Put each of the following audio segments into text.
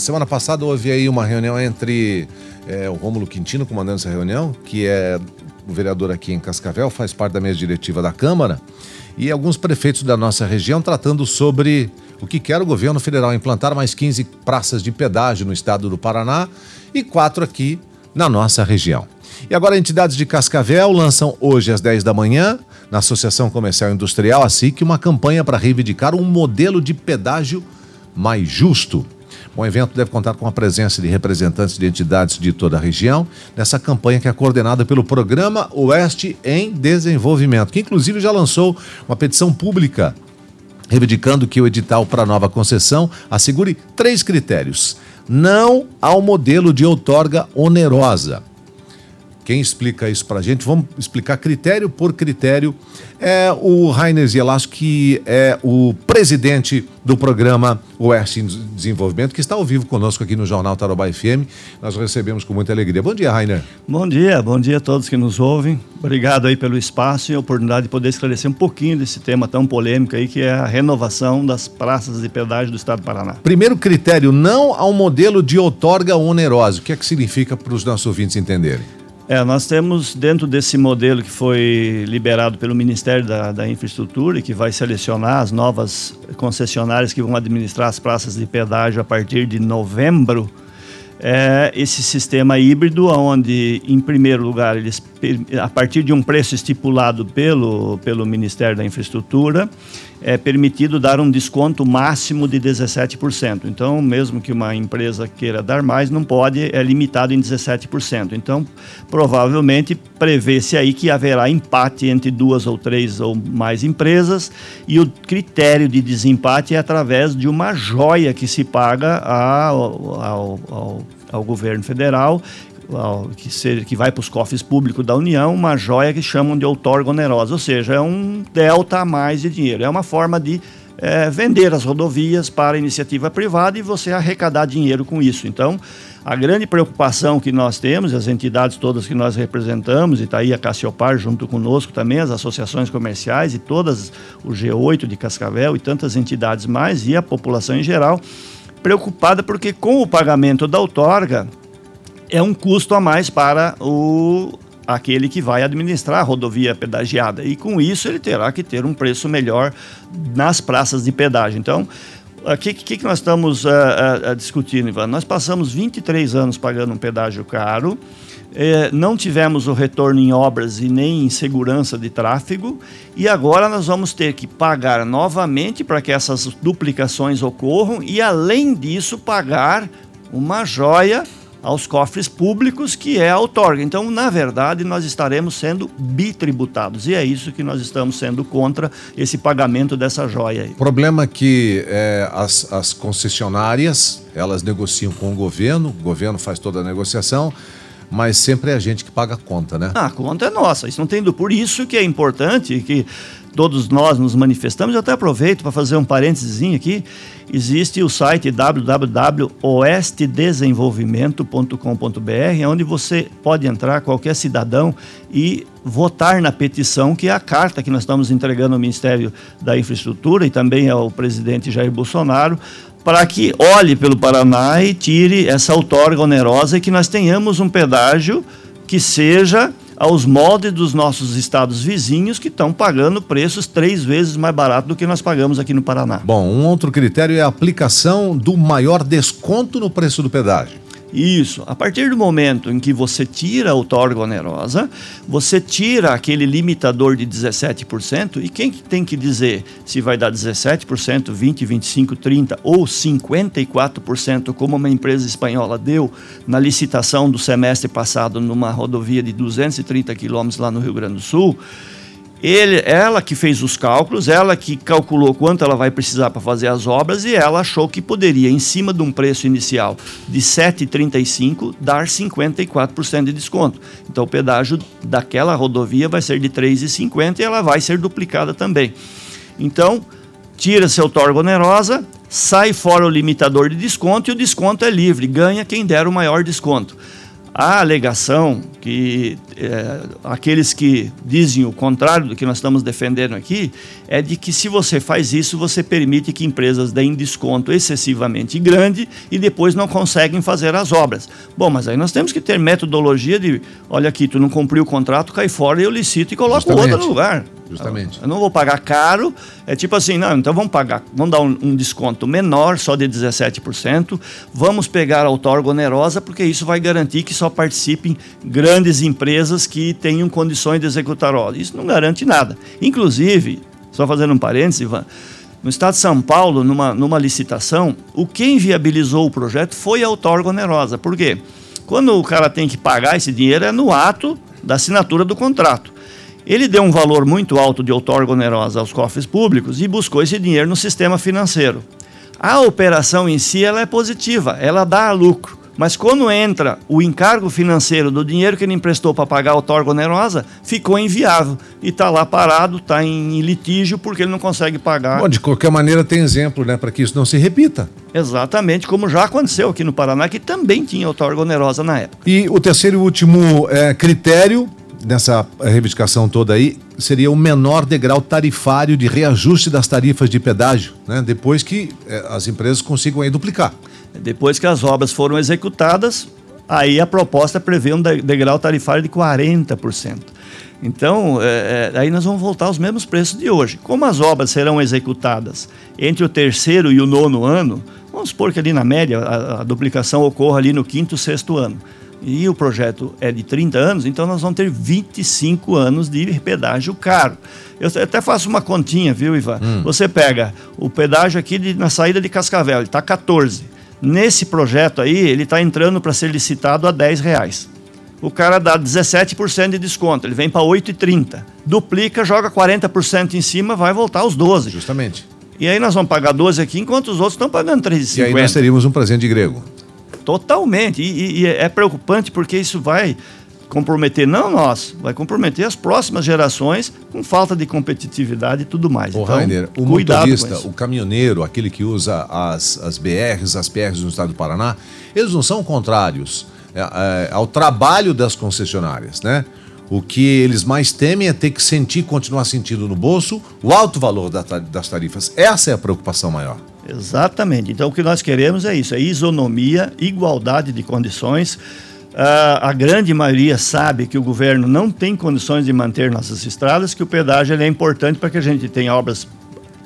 semana passada houve aí uma reunião entre é, o Rômulo Quintino comandando essa reunião, que é o vereador aqui em Cascavel, faz parte da mesa diretiva da Câmara, e alguns prefeitos da nossa região tratando sobre o que quer o governo federal implantar mais 15 praças de pedágio no estado do Paraná e quatro aqui na nossa região. E agora, entidades de Cascavel lançam hoje às 10 da manhã, na Associação Comercial Industrial, a SIC, uma campanha para reivindicar um modelo de pedágio mais justo. O evento deve contar com a presença de representantes de entidades de toda a região nessa campanha que é coordenada pelo Programa Oeste em Desenvolvimento, que inclusive já lançou uma petição pública reivindicando que o edital para nova concessão assegure três critérios: não ao modelo de outorga onerosa quem explica isso para a gente? Vamos explicar critério por critério. É o Rainer Zielas, que é o presidente do programa Oeste em Desenvolvimento, que está ao vivo conosco aqui no Jornal Tarobá FM. Nós recebemos com muita alegria. Bom dia, Rainer. Bom dia, bom dia a todos que nos ouvem. Obrigado aí pelo espaço e a oportunidade de poder esclarecer um pouquinho desse tema tão polêmico aí, que é a renovação das praças de pedágio do Estado do Paraná. Primeiro critério, não ao modelo de outorga onerosa. O que é que significa para os nossos ouvintes entenderem? É, nós temos dentro desse modelo que foi liberado pelo Ministério da, da, Infraestrutura e que vai selecionar as novas concessionárias que vão administrar as praças de pedágio a partir de novembro, é esse sistema híbrido, onde, em primeiro lugar, eles, a partir de um preço estipulado pelo, pelo Ministério da Infraestrutura, é permitido dar um desconto máximo de 17%. Então, mesmo que uma empresa queira dar mais, não pode, é limitado em 17%. Então, provavelmente prevê-se aí que haverá empate entre duas ou três ou mais empresas e o critério de desempate é através de uma joia que se paga ao, ao, ao, ao governo federal que, seja, que vai para os cofres públicos da União, uma joia que chamam de outorga onerosa, ou seja, é um delta a mais de dinheiro. É uma forma de é, vender as rodovias para iniciativa privada e você arrecadar dinheiro com isso. Então, a grande preocupação que nós temos, as entidades todas que nós representamos, e está aí a Cassiopar junto conosco também, as associações comerciais e todas, o G8 de Cascavel e tantas entidades mais, e a população em geral, preocupada porque com o pagamento da outorga, é um custo a mais para o aquele que vai administrar a rodovia pedagiada. E com isso ele terá que ter um preço melhor nas praças de pedágio. Então, o que, que, que, nós estamos uh, uh, discutindo, Ivan? Nós passamos 23 anos pagando um pedágio caro, eh, não tivemos o retorno em obras e nem em segurança de tráfego, e agora nós vamos ter que pagar novamente para que essas duplicações ocorram e, além disso, pagar uma joia aos cofres públicos, que é a outorga. Então, na verdade, nós estaremos sendo bitributados. E é isso que nós estamos sendo contra esse pagamento dessa joia. O problema é que é, as, as concessionárias, elas negociam com o governo, o governo faz toda a negociação, mas sempre é a gente que paga a conta, né? Ah, a conta é nossa, isso não tem dúvida. Por isso que é importante que todos nós nos manifestamos. Eu até aproveito para fazer um parênteses aqui. Existe o site www.oestedesenvolvimento.com.br, onde você pode entrar, qualquer cidadão, e votar na petição, que é a carta que nós estamos entregando ao Ministério da Infraestrutura e também ao presidente Jair Bolsonaro, para que olhe pelo Paraná e tire essa outorga onerosa e que nós tenhamos um pedágio que seja aos moldes dos nossos estados vizinhos que estão pagando preços três vezes mais barato do que nós pagamos aqui no Paraná. Bom, um outro critério é a aplicação do maior desconto no preço do pedágio. Isso. A partir do momento em que você tira a outorga onerosa, você tira aquele limitador de 17%, e quem tem que dizer se vai dar 17%, 20%, 25%, 30% ou 54%, como uma empresa espanhola deu na licitação do semestre passado numa rodovia de 230 quilômetros lá no Rio Grande do Sul, ele, ela que fez os cálculos, ela que calculou quanto ela vai precisar para fazer as obras e ela achou que poderia, em cima de um preço inicial de 7,35, dar 54% de desconto. Então o pedágio daquela rodovia vai ser de 3,50 e ela vai ser duplicada também. Então, tira-se a outorga onerosa, sai fora o limitador de desconto e o desconto é livre, ganha quem der o maior desconto. A alegação que é, aqueles que dizem o contrário do que nós estamos defendendo aqui é de que se você faz isso, você permite que empresas deem desconto excessivamente grande e depois não conseguem fazer as obras. Bom, mas aí nós temos que ter metodologia de, olha aqui, tu não cumpriu o contrato, cai fora, eu licito e coloco Justamente. outro lugar. Justamente. Eu não vou pagar caro. É tipo assim, não, então vamos pagar, vamos dar um, um desconto menor, só de 17%. Vamos pegar a outorga onerosa, porque isso vai garantir que só participem grandes empresas que tenham condições de executar obras. Isso não garante nada. Inclusive, só fazendo um parênteses, Ivan, no estado de São Paulo, numa, numa licitação, o que inviabilizou o projeto foi a outorga onerosa. Por quê? Quando o cara tem que pagar esse dinheiro é no ato da assinatura do contrato. Ele deu um valor muito alto de outorga onerosa aos cofres públicos e buscou esse dinheiro no sistema financeiro. A operação em si ela é positiva, ela dá lucro. Mas quando entra o encargo financeiro do dinheiro que ele emprestou para pagar a outorga onerosa, ficou inviável. E está lá parado, está em litígio porque ele não consegue pagar. Bom, de qualquer maneira, tem exemplo né, para que isso não se repita. Exatamente, como já aconteceu aqui no Paraná, que também tinha outorga onerosa na época. E o terceiro e último é, critério nessa reivindicação toda aí seria o menor degrau tarifário de reajuste das tarifas de pedágio, né? depois que eh, as empresas consigam aí duplicar. Depois que as obras foram executadas, aí a proposta prevê um degrau tarifário de 40%. Então, é, aí nós vamos voltar aos mesmos preços de hoje. Como as obras serão executadas entre o terceiro e o nono ano, vamos supor que ali na média a, a duplicação ocorra ali no quinto, sexto ano e o projeto é de 30 anos, então nós vamos ter 25 anos de pedágio caro. Eu até faço uma continha, viu, Ivan? Hum. Você pega o pedágio aqui de, na saída de Cascavel, ele está 14. Nesse projeto aí, ele está entrando para ser licitado a 10 reais. O cara dá 17% de desconto, ele vem para 8,30. Duplica, joga 40% em cima, vai voltar aos 12. Justamente. E aí nós vamos pagar 12 aqui, enquanto os outros estão pagando 3,50. E aí nós teríamos um presente de grego. Totalmente. E, e, é preocupante porque isso vai comprometer não nós, vai comprometer as próximas gerações com falta de competitividade e tudo mais. O então, Rainer, o motorista, o caminhoneiro, aquele que usa as, as BRs, as PRs no estado do Paraná, eles não são contrários é, é, ao trabalho das concessionárias, né? O que eles mais temem é ter que sentir, continuar sentindo no bolso o alto valor das tarifas. Essa é a preocupação maior. Exatamente. Então, o que nós queremos é isso: é isonomia, igualdade de condições. Uh, a grande maioria sabe que o governo não tem condições de manter nossas estradas, que o pedágio é importante para que a gente tenha obras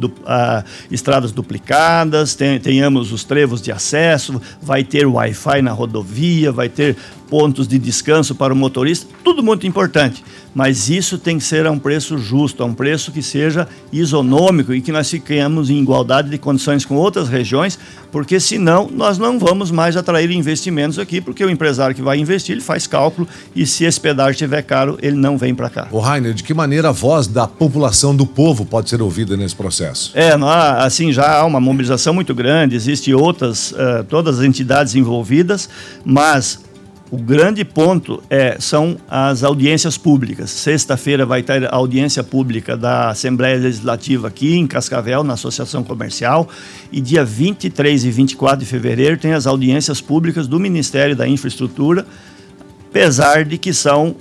Du, uh, estradas duplicadas, ten, tenhamos os trevos de acesso, vai ter Wi-Fi na rodovia, vai ter pontos de descanso para o motorista, tudo muito importante. Mas isso tem que ser a um preço justo, a um preço que seja isonômico e que nós fiquemos em igualdade de condições com outras regiões, porque senão nós não vamos mais atrair investimentos aqui, porque o empresário que vai investir, ele faz cálculo e se esse pedágio estiver caro, ele não vem para cá. O Rainer, de que maneira a voz da população do povo pode ser ouvida nesse processo? É, assim, já há uma mobilização muito grande, existem outras, uh, todas as entidades envolvidas, mas o grande ponto é, são as audiências públicas. Sexta-feira vai ter a audiência pública da Assembleia Legislativa aqui em Cascavel, na Associação Comercial. E dia 23 e 24 de fevereiro tem as audiências públicas do Ministério da Infraestrutura, apesar de que são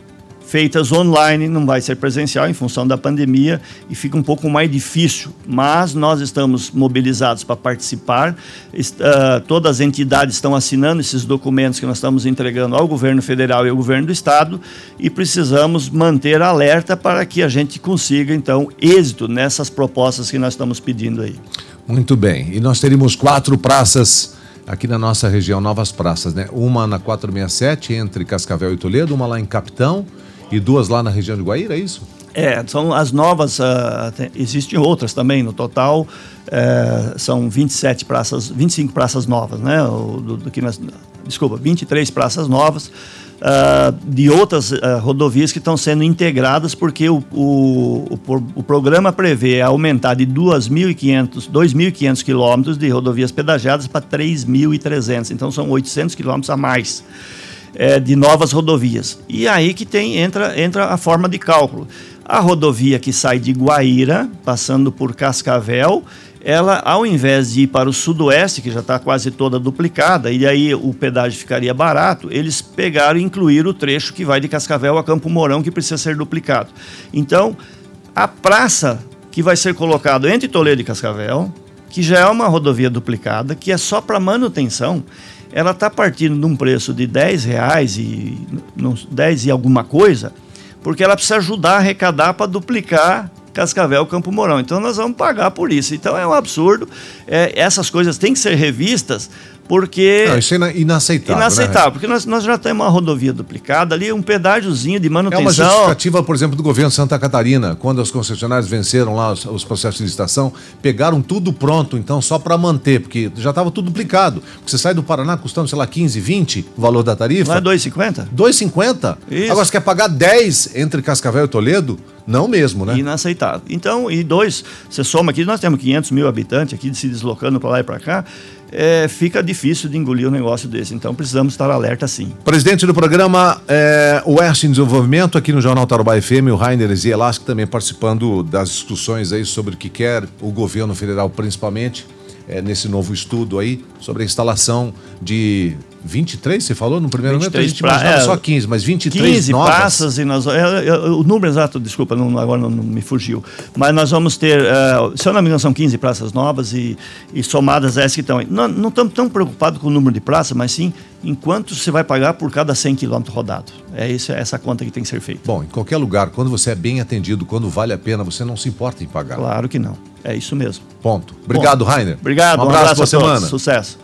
feitas online, não vai ser presencial em função da pandemia e fica um pouco mais difícil. Mas nós estamos mobilizados para participar. Uh, todas as entidades estão assinando esses documentos que nós estamos entregando ao governo federal e ao governo do estado e precisamos manter alerta para que a gente consiga, então, êxito nessas propostas que nós estamos pedindo aí. Muito bem. E nós teríamos quatro praças aqui na nossa região, novas praças, né? Uma na 467, entre Cascavel e Toledo, uma lá em Capitão e duas lá na região de Guaíra, é isso? É, são as novas, uh, tem, existem outras também, no total uh, são 27 praças, 25 praças novas, né? O, do, do que nós, desculpa, 23 praças novas uh, de outras uh, rodovias que estão sendo integradas porque o, o, o, o programa prevê aumentar de 2.500 2.500 quilômetros de rodovias pedagiadas para 3.300, então são 800 quilômetros a mais é, de novas rodovias. E aí que tem entra, entra a forma de cálculo. A rodovia que sai de Guaíra, passando por Cascavel, ela, ao invés de ir para o sudoeste, que já está quase toda duplicada, e aí o pedágio ficaria barato, eles pegaram e incluíram o trecho que vai de Cascavel a Campo Mourão, que precisa ser duplicado. Então, a praça que vai ser colocado entre Toledo e Cascavel, que já é uma rodovia duplicada, que é só para manutenção, ela está partindo de um preço de 10 reais e 10 e alguma coisa, porque ela precisa ajudar a arrecadar para duplicar Cascavel Campo Mourão. Então nós vamos pagar por isso. Então é um absurdo. É, essas coisas têm que ser revistas porque. Não, isso é inaceitável. Inaceitável, né? porque nós, nós já temos uma rodovia duplicada ali, um pedágiozinho de manutenção. É uma justificativa, por exemplo, do governo de Santa Catarina, quando os concessionários venceram lá os, os processos de licitação, pegaram tudo pronto, então, só para manter, porque já estava tudo duplicado. Você sai do Paraná custando, sei lá, 15, 20 o valor da tarifa. Não é 2,50? 2,50? Agora você quer pagar 10 entre Cascavel e Toledo? Não mesmo, né? Inaceitável. Então, e dois, você soma aqui, nós temos 500 mil habitantes aqui se deslocando para lá e para cá é, fica difícil de engolir um negócio desse. Então precisamos estar alerta sim. Presidente do programa é, Oeste em Desenvolvimento, aqui no Jornal Tarobá FM, o Rainer Zielasco também participando das discussões aí sobre o que quer o governo federal, principalmente, é, nesse novo estudo aí, sobre a instalação de 23, você falou no primeiro momento? A gente pra, imaginava é, só 15, mas 23 15 novas. praças e nós... É, é, o número exato, desculpa, não, agora não, não, me fugiu. Mas nós vamos ter, uh, se eu não me engano, são 15 praças novas e, e somadas essas que estão aí. Não, não estamos tão preocupados com o número de praças, mas sim em quanto você vai pagar por cada 100 quilômetros rodados. É isso, é essa conta que tem que ser feita. Bom, em qualquer lugar, quando você é bem atendido, quando vale a pena, você não se importa em pagar. Claro que não. É isso mesmo. Ponto. Obrigado, Ponto. Rainer. Obrigado. Um abraço, um abraço boa semana. Sucesso.